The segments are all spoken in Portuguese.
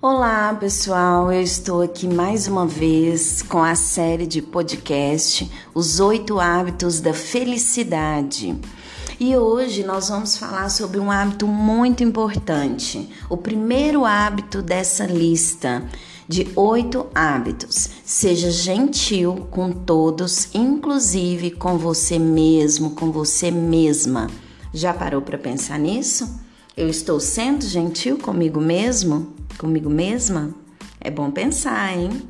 Olá, pessoal. Eu estou aqui mais uma vez com a série de podcast Os Oito Hábitos da Felicidade. E hoje nós vamos falar sobre um hábito muito importante, o primeiro hábito dessa lista de oito hábitos. Seja gentil com todos, inclusive com você mesmo, com você mesma. Já parou para pensar nisso? Eu estou sendo gentil comigo mesmo? Comigo mesma? É bom pensar, hein?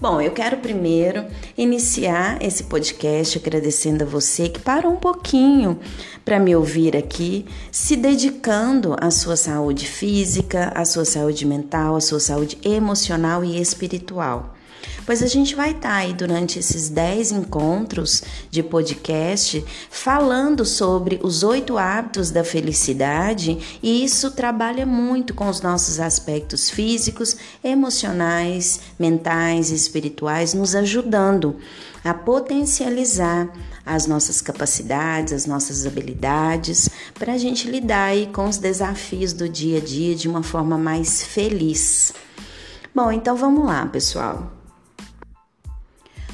Bom, eu quero primeiro iniciar esse podcast agradecendo a você que parou um pouquinho para me ouvir aqui, se dedicando à sua saúde física, à sua saúde mental, à sua saúde emocional e espiritual pois a gente vai estar tá aí durante esses 10 encontros de podcast falando sobre os oito hábitos da felicidade e isso trabalha muito com os nossos aspectos físicos, emocionais, mentais e espirituais, nos ajudando a potencializar as nossas capacidades, as nossas habilidades, para a gente lidar aí com os desafios do dia a dia de uma forma mais feliz. Bom, então vamos lá, pessoal.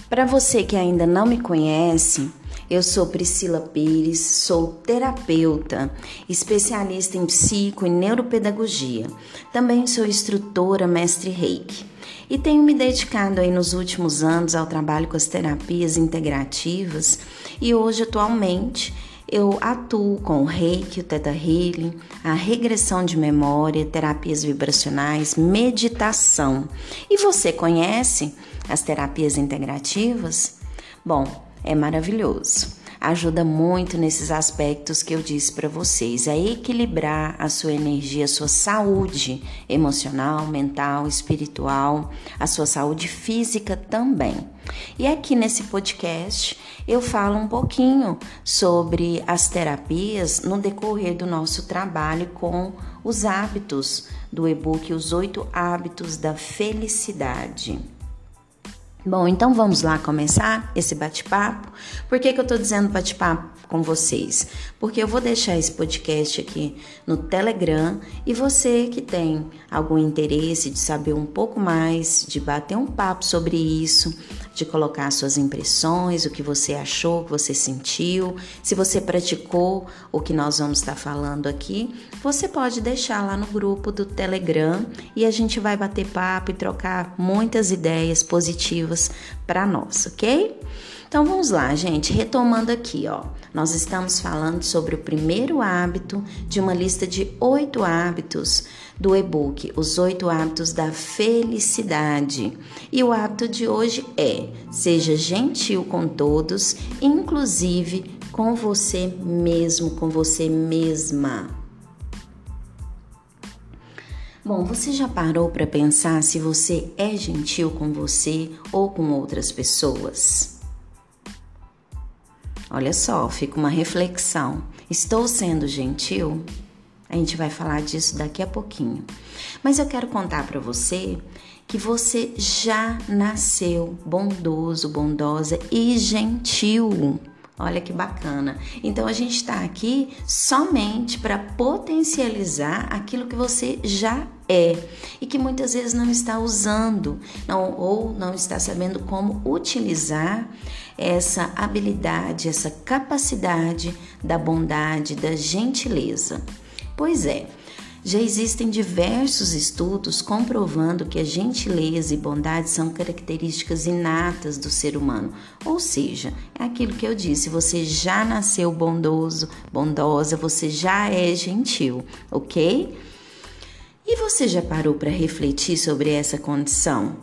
Para você que ainda não me conhece, eu sou Priscila Pires, sou terapeuta, especialista em psico e neuropedagogia. Também sou instrutora mestre Reiki e tenho me dedicado aí nos últimos anos ao trabalho com as terapias integrativas e hoje atualmente eu atuo com o Reiki, o Theta Healing, a regressão de memória, terapias vibracionais, meditação. E você conhece as terapias integrativas? Bom, é maravilhoso. Ajuda muito nesses aspectos que eu disse para vocês, a equilibrar a sua energia, a sua saúde emocional, mental, espiritual, a sua saúde física também. E aqui nesse podcast eu falo um pouquinho sobre as terapias no decorrer do nosso trabalho com os hábitos do e-book Os Oito Hábitos da Felicidade. Bom, então vamos lá começar esse bate-papo. Por que, que eu tô dizendo bate-papo com vocês? Porque eu vou deixar esse podcast aqui no Telegram e você que tem algum interesse de saber um pouco mais, de bater um papo sobre isso, de colocar suas impressões, o que você achou, o que você sentiu, se você praticou o que nós vamos estar falando aqui, você pode deixar lá no grupo do Telegram e a gente vai bater papo e trocar muitas ideias positivas para nós, ok? Então vamos lá, gente, retomando aqui, ó. Nós estamos falando sobre o primeiro hábito de uma lista de oito hábitos do e-book Os Oito Hábitos da Felicidade. E o hábito de hoje é: seja gentil com todos, inclusive com você mesmo, com você mesma. Bom, você já parou para pensar se você é gentil com você ou com outras pessoas? Olha só, fica uma reflexão. Estou sendo gentil? A gente vai falar disso daqui a pouquinho. Mas eu quero contar para você que você já nasceu bondoso, bondosa e gentil. Olha que bacana. Então a gente está aqui somente para potencializar aquilo que você já é e que muitas vezes não está usando não, ou não está sabendo como utilizar essa habilidade, essa capacidade da bondade, da gentileza. Pois é, já existem diversos estudos comprovando que a gentileza e bondade são características inatas do ser humano. Ou seja, é aquilo que eu disse: você já nasceu bondoso, bondosa, você já é gentil, ok? E você já parou para refletir sobre essa condição?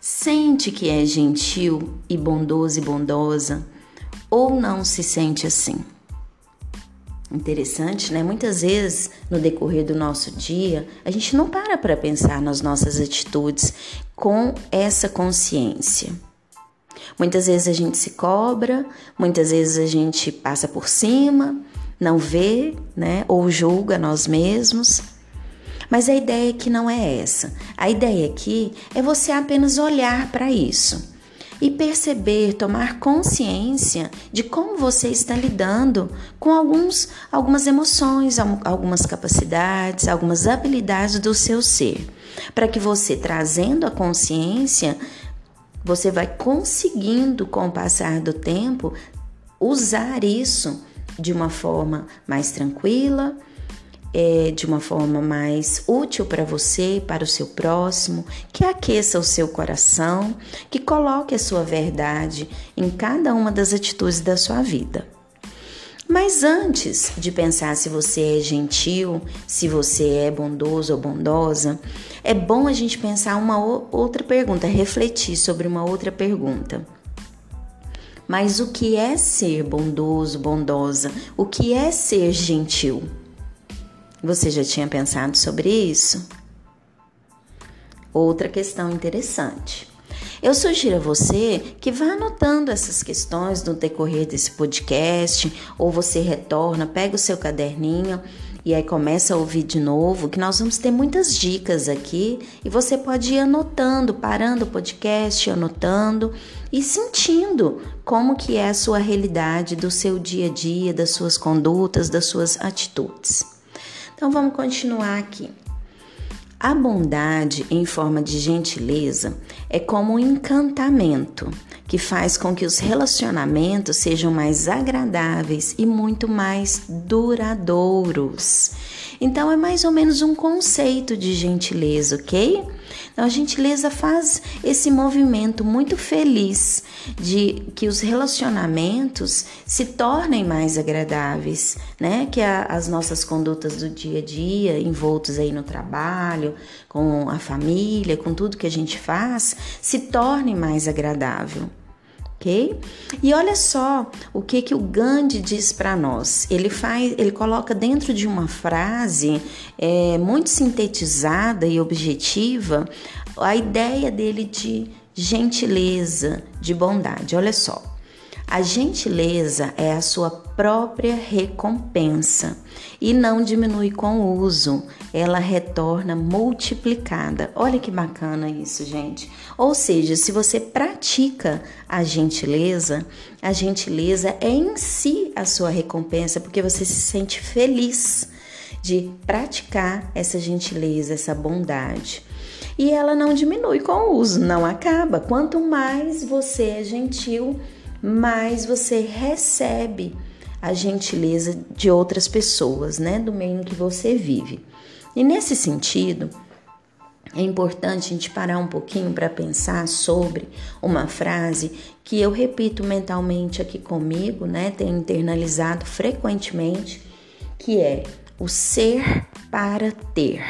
Sente que é gentil e bondoso e bondosa ou não se sente assim? Interessante, né? Muitas vezes no decorrer do nosso dia, a gente não para para pensar nas nossas atitudes com essa consciência. Muitas vezes a gente se cobra, muitas vezes a gente passa por cima, não vê, né? Ou julga nós mesmos. Mas a ideia aqui não é essa. A ideia aqui é você apenas olhar para isso e perceber, tomar consciência de como você está lidando com alguns, algumas emoções, algumas capacidades, algumas habilidades do seu ser, para que você trazendo a consciência você vai conseguindo, com o passar do tempo, usar isso de uma forma mais tranquila, é, de uma forma mais útil para você, para o seu próximo, que aqueça o seu coração, que coloque a sua verdade em cada uma das atitudes da sua vida. Mas antes de pensar se você é gentil, se você é bondoso ou bondosa, é bom a gente pensar uma outra pergunta, refletir sobre uma outra pergunta. Mas o que é ser bondoso, bondosa? O que é ser gentil? Você já tinha pensado sobre isso? Outra questão interessante. Eu sugiro a você que vá anotando essas questões no decorrer desse podcast, ou você retorna, pega o seu caderninho e aí começa a ouvir de novo, que nós vamos ter muitas dicas aqui e você pode ir anotando, parando o podcast, anotando e sentindo como que é a sua realidade do seu dia a dia, das suas condutas, das suas atitudes. Então vamos continuar aqui. A bondade em forma de gentileza é como um encantamento que faz com que os relacionamentos sejam mais agradáveis e muito mais duradouros. Então é mais ou menos um conceito de gentileza, ok? Então, a gentileza faz esse movimento muito feliz de que os relacionamentos se tornem mais agradáveis, né? Que a, as nossas condutas do dia a dia, envoltos aí no trabalho, com a família, com tudo que a gente faz, se tornem mais agradável. ok? E olha só o que que o Gandhi diz para nós. Ele faz, ele coloca dentro de uma frase é, muito sintetizada e objetiva a ideia dele de gentileza, de bondade. Olha só. A gentileza é a sua própria recompensa e não diminui com o uso, ela retorna multiplicada. Olha que bacana isso, gente. Ou seja, se você pratica a gentileza, a gentileza é em si a sua recompensa, porque você se sente feliz de praticar essa gentileza, essa bondade. E ela não diminui com o uso, não acaba. Quanto mais você é gentil, mais você recebe a gentileza de outras pessoas, né, do meio em que você vive. E nesse sentido, é importante a gente parar um pouquinho para pensar sobre uma frase que eu repito mentalmente aqui comigo, né? Tenho internalizado frequentemente, que é o ser para ter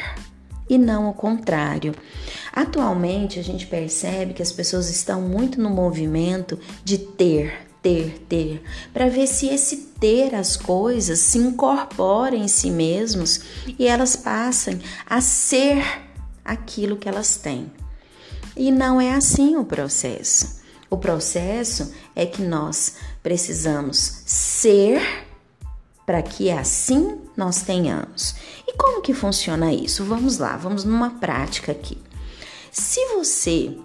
e não o contrário. Atualmente a gente percebe que as pessoas estão muito no movimento de ter, ter, ter, para ver se esse ter as coisas se incorpora em si mesmos e elas passem a ser aquilo que elas têm. E não é assim o processo. O processo é que nós precisamos ser para que assim nós tenhamos. E como que funciona isso? Vamos lá, vamos numa prática aqui. Se você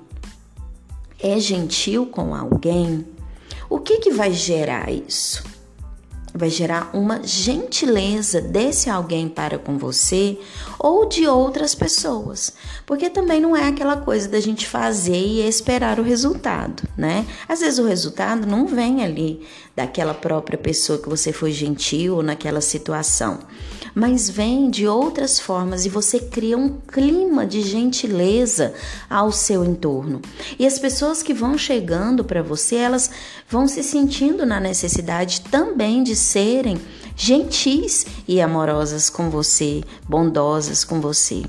é gentil com alguém, o que que vai gerar isso? Vai gerar uma gentileza desse alguém para com você ou de outras pessoas, porque também não é aquela coisa da gente fazer e esperar o resultado, né? Às vezes o resultado não vem ali daquela própria pessoa que você foi gentil naquela situação mas vem de outras formas e você cria um clima de gentileza ao seu entorno. E as pessoas que vão chegando para você, elas vão se sentindo na necessidade também de serem gentis e amorosas com você, bondosas com você.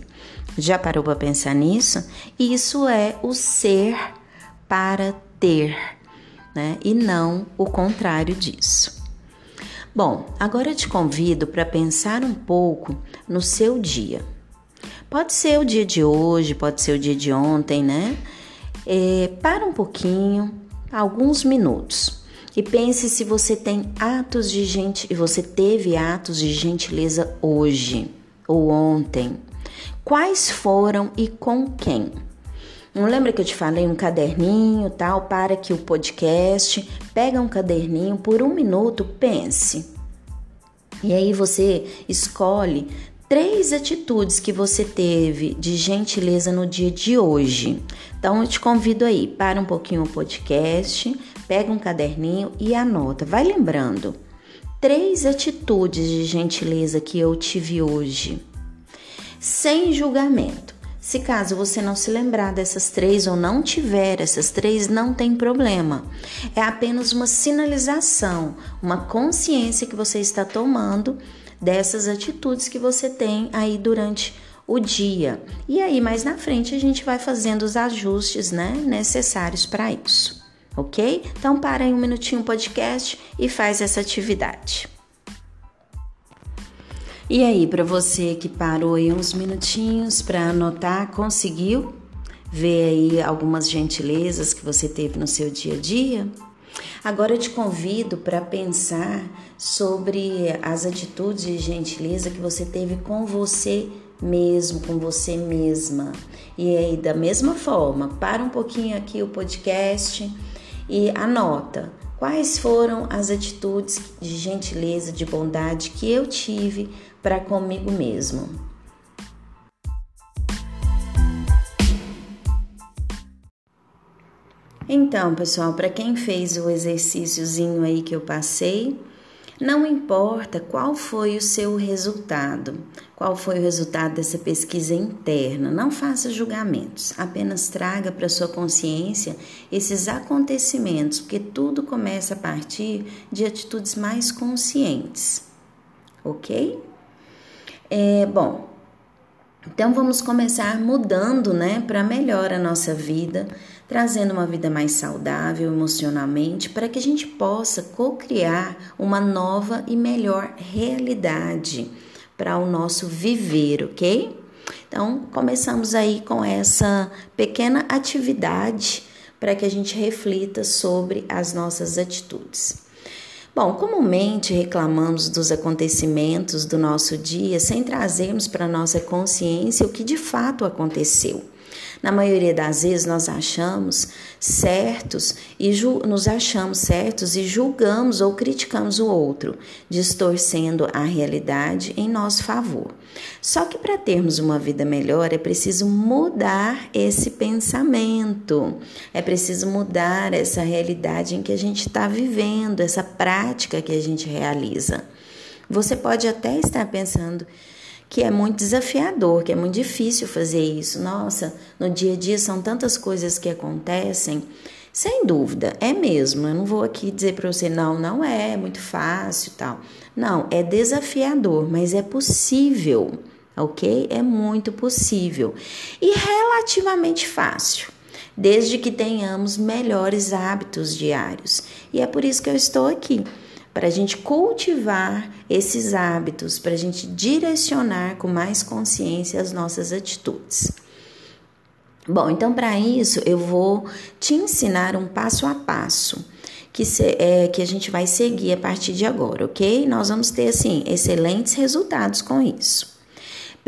Já parou para pensar nisso? Isso é o ser para ter, né? E não o contrário disso. Bom, agora eu te convido para pensar um pouco no seu dia. Pode ser o dia de hoje, pode ser o dia de ontem, né? É, para um pouquinho, alguns minutos, e pense se você tem atos de gente e você teve atos de gentileza hoje ou ontem. Quais foram e com quem? Não lembra que eu te falei um caderninho, tal? Para aqui o podcast, pega um caderninho por um minuto, pense. E aí você escolhe três atitudes que você teve de gentileza no dia de hoje. Então eu te convido aí, para um pouquinho o podcast, pega um caderninho e anota. Vai lembrando. Três atitudes de gentileza que eu tive hoje. Sem julgamento. Se caso você não se lembrar dessas três ou não tiver essas três, não tem problema. É apenas uma sinalização, uma consciência que você está tomando dessas atitudes que você tem aí durante o dia. E aí, mais na frente, a gente vai fazendo os ajustes né, necessários para isso, ok? Então, para aí um minutinho o podcast e faz essa atividade. E aí, para você que parou aí uns minutinhos para anotar, conseguiu ver aí algumas gentilezas que você teve no seu dia a dia? Agora eu te convido para pensar sobre as atitudes de gentileza que você teve com você mesmo, com você mesma. E aí, da mesma forma, para um pouquinho aqui o podcast e anota quais foram as atitudes de gentileza, de bondade que eu tive para comigo mesmo. Então, pessoal, para quem fez o exercíciozinho aí que eu passei, não importa qual foi o seu resultado, qual foi o resultado dessa pesquisa interna, não faça julgamentos, apenas traga para sua consciência esses acontecimentos, porque tudo começa a partir de atitudes mais conscientes, ok? É, bom, então vamos começar mudando, né, para melhor a nossa vida, trazendo uma vida mais saudável emocionalmente, para que a gente possa co-criar uma nova e melhor realidade para o nosso viver, ok? Então, começamos aí com essa pequena atividade para que a gente reflita sobre as nossas atitudes. Bom, comumente reclamamos dos acontecimentos do nosso dia sem trazermos para nossa consciência o que de fato aconteceu. Na maioria das vezes nós achamos certos e nos achamos certos e julgamos ou criticamos o outro, distorcendo a realidade em nosso favor. Só que para termos uma vida melhor é preciso mudar esse pensamento, é preciso mudar essa realidade em que a gente está vivendo, essa prática que a gente realiza. Você pode até estar pensando que é muito desafiador, que é muito difícil fazer isso. Nossa, no dia a dia são tantas coisas que acontecem. Sem dúvida, é mesmo. Eu não vou aqui dizer para você, não, não é, é muito fácil tal. Não, é desafiador, mas é possível, ok? É muito possível. E relativamente fácil, desde que tenhamos melhores hábitos diários. E é por isso que eu estou aqui para a gente cultivar esses hábitos, para a gente direcionar com mais consciência as nossas atitudes. Bom, então para isso eu vou te ensinar um passo a passo que, se, é, que a gente vai seguir a partir de agora, ok? Nós vamos ter assim excelentes resultados com isso.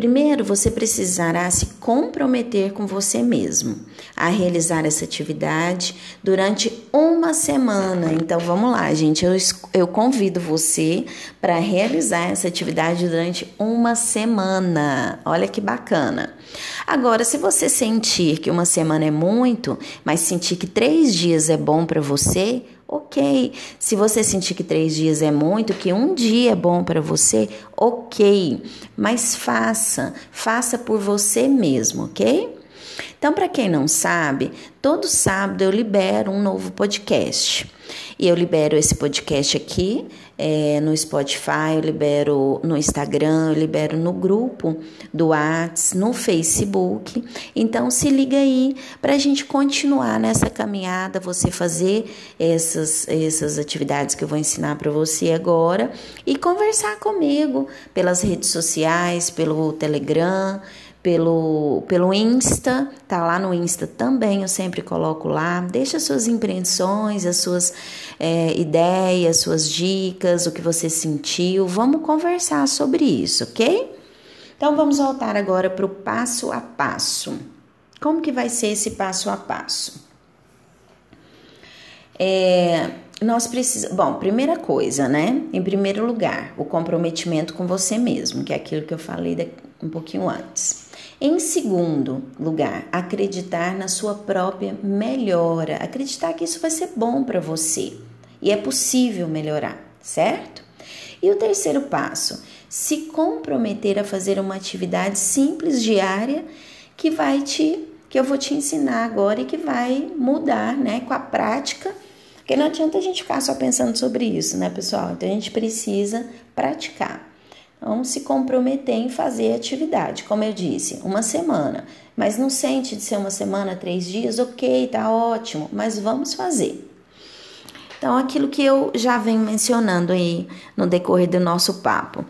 Primeiro, você precisará se comprometer com você mesmo a realizar essa atividade durante uma semana. Então, vamos lá, gente. Eu, eu convido você para realizar essa atividade durante uma semana. Olha que bacana. Agora, se você sentir que uma semana é muito, mas sentir que três dias é bom para você, ok. Se você sentir que três dias é muito, que um dia é bom para você, ok. Mas faça, faça por você mesmo, ok? Então, para quem não sabe, todo sábado eu libero um novo podcast. E eu libero esse podcast aqui é, no Spotify, eu libero no Instagram, eu libero no grupo do Whats, no Facebook. Então se liga aí para a gente continuar nessa caminhada, você fazer essas, essas atividades que eu vou ensinar para você agora e conversar comigo pelas redes sociais, pelo Telegram pelo, pelo Insta, tá lá no Insta também, eu sempre coloco lá. Deixa suas impressões, as suas é, ideias, suas dicas, o que você sentiu. Vamos conversar sobre isso, ok? Então vamos voltar agora para o passo a passo. Como que vai ser esse passo a passo? É, nós precisamos. Bom, primeira coisa, né? Em primeiro lugar, o comprometimento com você mesmo, que é aquilo que eu falei um pouquinho antes. Em segundo lugar, acreditar na sua própria melhora, acreditar que isso vai ser bom para você e é possível melhorar, certo? E o terceiro passo, se comprometer a fazer uma atividade simples diária que vai te que eu vou te ensinar agora e que vai mudar, né, com a prática. Porque não adianta a gente ficar só pensando sobre isso, né, pessoal? Então a gente precisa praticar. Então, se comprometer em fazer atividade, como eu disse, uma semana. Mas não sente de ser uma semana, três dias, ok, tá ótimo, mas vamos fazer. Então, aquilo que eu já venho mencionando aí no decorrer do nosso papo.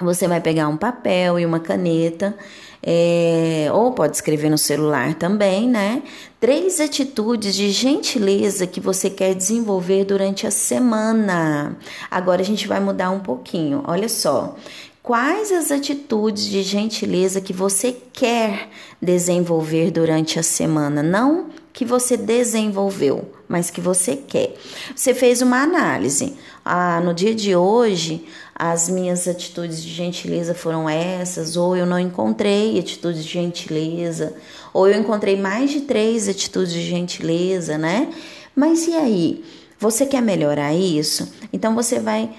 Você vai pegar um papel e uma caneta, é, ou pode escrever no celular também, né? Três atitudes de gentileza que você quer desenvolver durante a semana. Agora a gente vai mudar um pouquinho. Olha só. Quais as atitudes de gentileza que você quer desenvolver durante a semana? Não que você desenvolveu, mas que você quer. Você fez uma análise. Ah, no dia de hoje, as minhas atitudes de gentileza foram essas, ou eu não encontrei atitudes de gentileza, ou eu encontrei mais de três atitudes de gentileza, né? Mas e aí? Você quer melhorar isso? Então você vai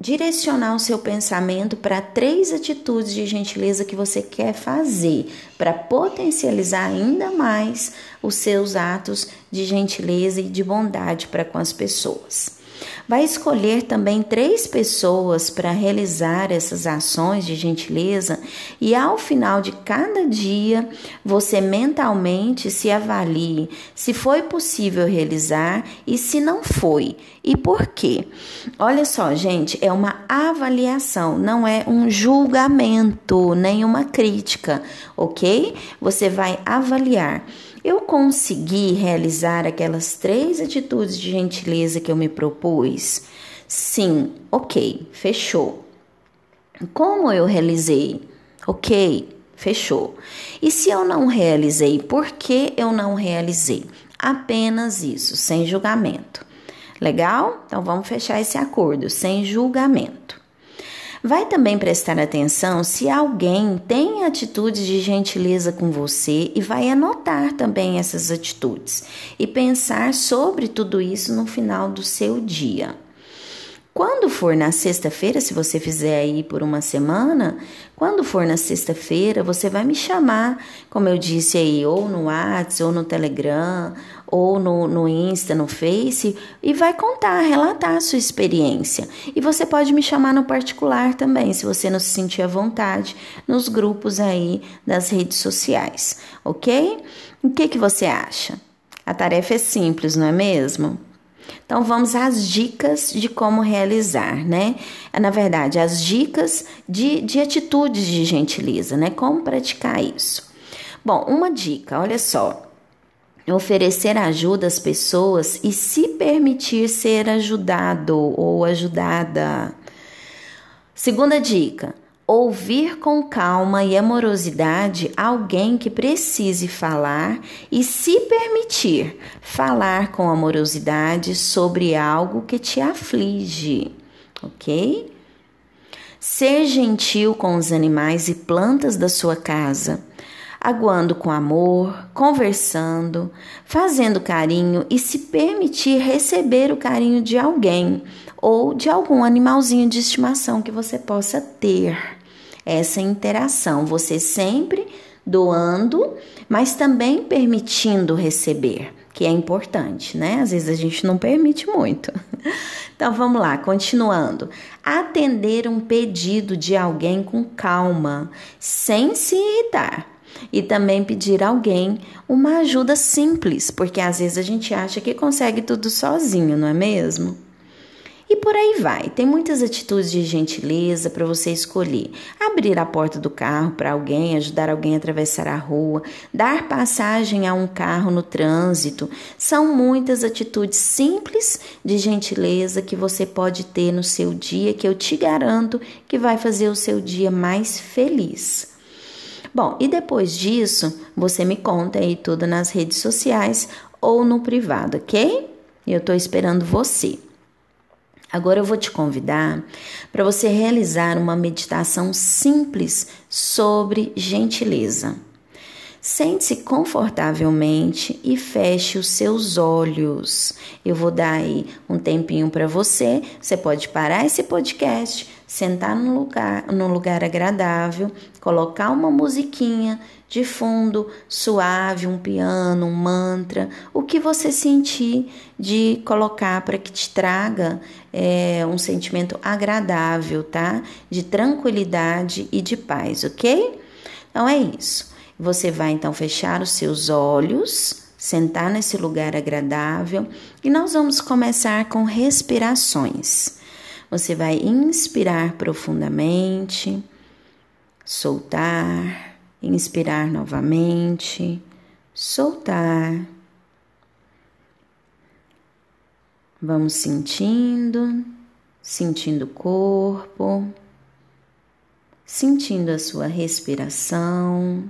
direcionar o seu pensamento para três atitudes de gentileza que você quer fazer, para potencializar ainda mais os seus atos de gentileza e de bondade para com as pessoas. Vai escolher também três pessoas para realizar essas ações de gentileza e ao final de cada dia você mentalmente se avalie se foi possível realizar e se não foi e por quê. Olha só, gente, é uma avaliação, não é um julgamento nem uma crítica, ok? Você vai avaliar. Eu consegui realizar aquelas três atitudes de gentileza que eu me propus? Sim, ok, fechou. Como eu realizei? Ok, fechou. E se eu não realizei, por que eu não realizei? Apenas isso, sem julgamento. Legal? Então vamos fechar esse acordo, sem julgamento. Vai também prestar atenção se alguém tem atitudes de gentileza com você e vai anotar também essas atitudes e pensar sobre tudo isso no final do seu dia. Quando for na sexta-feira, se você fizer aí por uma semana, quando for na sexta-feira, você vai me chamar, como eu disse aí, ou no WhatsApp, ou no Telegram, ou no, no Insta, no Face, e vai contar, relatar a sua experiência. E você pode me chamar no particular também, se você não se sentir à vontade, nos grupos aí das redes sociais, ok? O que, que você acha? A tarefa é simples, não é mesmo? Então vamos às dicas de como realizar, né? Na verdade, as dicas de, de atitudes de gentileza, né? Como praticar isso. Bom, uma dica, olha só. Oferecer ajuda às pessoas e se permitir ser ajudado ou ajudada. Segunda dica: ouvir com calma e amorosidade alguém que precise falar e se permitir falar com amorosidade sobre algo que te aflige, ok? Ser gentil com os animais e plantas da sua casa, aguando com amor, conversando, fazendo carinho e se permitir receber o carinho de alguém ou de algum animalzinho de estimação que você possa ter essa interação, você sempre doando, mas também permitindo receber, que é importante, né? Às vezes a gente não permite muito. Então vamos lá, continuando. Atender um pedido de alguém com calma, sem se irritar. E também pedir a alguém uma ajuda simples, porque às vezes a gente acha que consegue tudo sozinho, não é mesmo? E por aí vai. Tem muitas atitudes de gentileza para você escolher. Abrir a porta do carro para alguém, ajudar alguém a atravessar a rua, dar passagem a um carro no trânsito. São muitas atitudes simples de gentileza que você pode ter no seu dia que eu te garanto que vai fazer o seu dia mais feliz. Bom, e depois disso, você me conta aí tudo nas redes sociais ou no privado, ok? Eu estou esperando você. Agora eu vou te convidar para você realizar uma meditação simples sobre gentileza. Sente-se confortavelmente e feche os seus olhos. Eu vou dar aí um tempinho para você. Você pode parar esse podcast, sentar num lugar, num lugar agradável, colocar uma musiquinha de fundo suave, um piano, um mantra, o que você sentir de colocar para que te traga é, um sentimento agradável, tá? De tranquilidade e de paz, ok? Então é isso. Você vai então fechar os seus olhos, sentar nesse lugar agradável e nós vamos começar com respirações. Você vai inspirar profundamente, soltar, inspirar novamente, soltar. Vamos sentindo, sentindo o corpo, sentindo a sua respiração.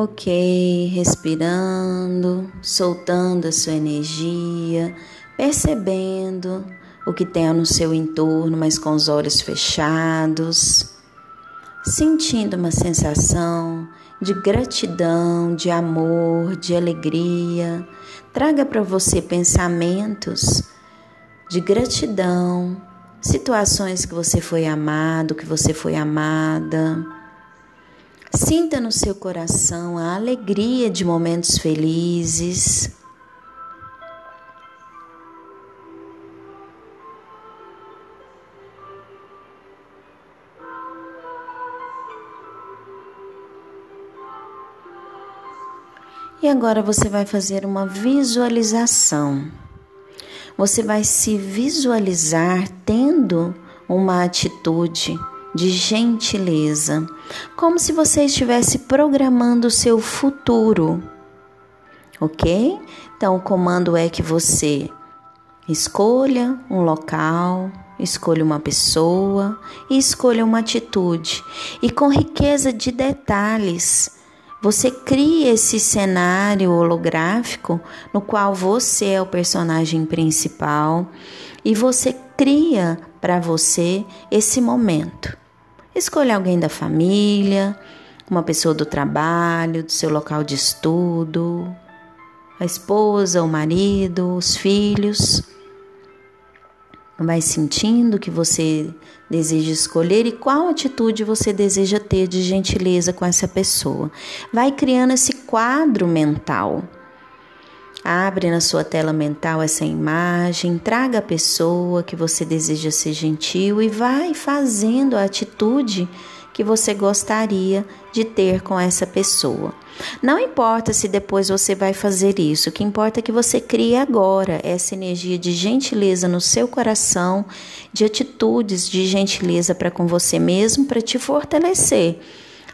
Ok, respirando, soltando a sua energia, percebendo o que tem no seu entorno, mas com os olhos fechados, sentindo uma sensação de gratidão, de amor, de alegria. Traga para você pensamentos de gratidão, situações que você foi amado, que você foi amada Sinta no seu coração a alegria de momentos felizes. E agora você vai fazer uma visualização. Você vai se visualizar tendo uma atitude de gentileza, como se você estivesse programando o seu futuro. Ok? Então, o comando é que você escolha um local, escolha uma pessoa e escolha uma atitude. E com riqueza de detalhes, você cria esse cenário holográfico no qual você é o personagem principal e você cria para você esse momento. Escolha alguém da família, uma pessoa do trabalho, do seu local de estudo, a esposa, o marido, os filhos. Vai sentindo que você deseja escolher e qual atitude você deseja ter de gentileza com essa pessoa. Vai criando esse quadro mental Abre na sua tela mental essa imagem, traga a pessoa que você deseja ser gentil e vai fazendo a atitude que você gostaria de ter com essa pessoa. Não importa se depois você vai fazer isso, o que importa é que você crie agora essa energia de gentileza no seu coração, de atitudes de gentileza para com você mesmo, para te fortalecer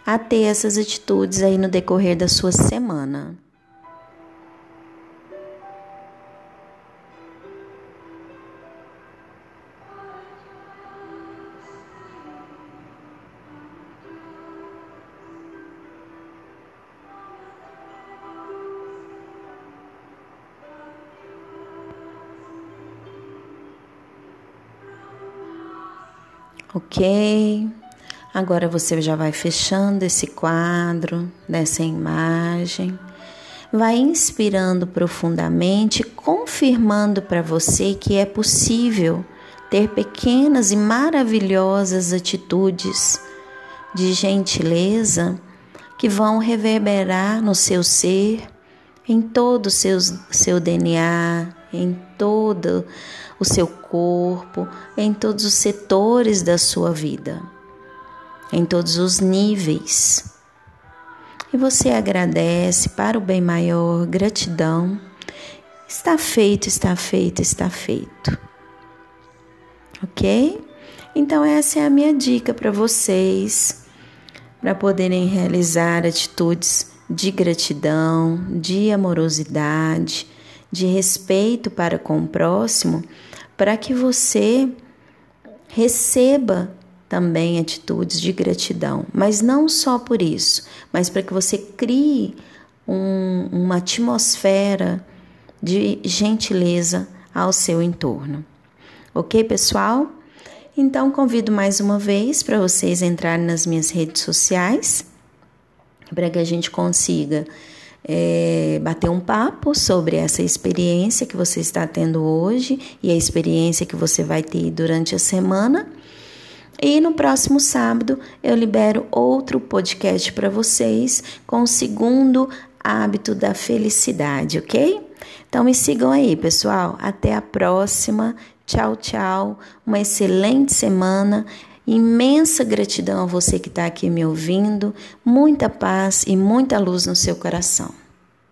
a ter essas atitudes aí no decorrer da sua semana. Ok? Agora você já vai fechando esse quadro dessa imagem, vai inspirando profundamente, confirmando para você que é possível ter pequenas e maravilhosas atitudes de gentileza que vão reverberar no seu ser, em todo o seu, seu DNA, em todo o seu corpo, em todos os setores da sua vida, em todos os níveis. e você agradece para o bem maior, gratidão. Está feito, está feito, está feito. Ok? Então, essa é a minha dica para vocês, para poderem realizar atitudes de gratidão, de amorosidade, de respeito para com o próximo, para que você receba também atitudes de gratidão, mas não só por isso, mas para que você crie um, uma atmosfera de gentileza ao seu entorno. Ok, pessoal? Então convido mais uma vez para vocês entrarem nas minhas redes sociais para que a gente consiga é, bater um papo sobre essa experiência que você está tendo hoje e a experiência que você vai ter durante a semana. E no próximo sábado eu libero outro podcast para vocês com o segundo hábito da felicidade, ok? Então me sigam aí, pessoal. Até a próxima. Tchau, tchau. Uma excelente semana. Imensa gratidão a você que está aqui me ouvindo, muita paz e muita luz no seu coração.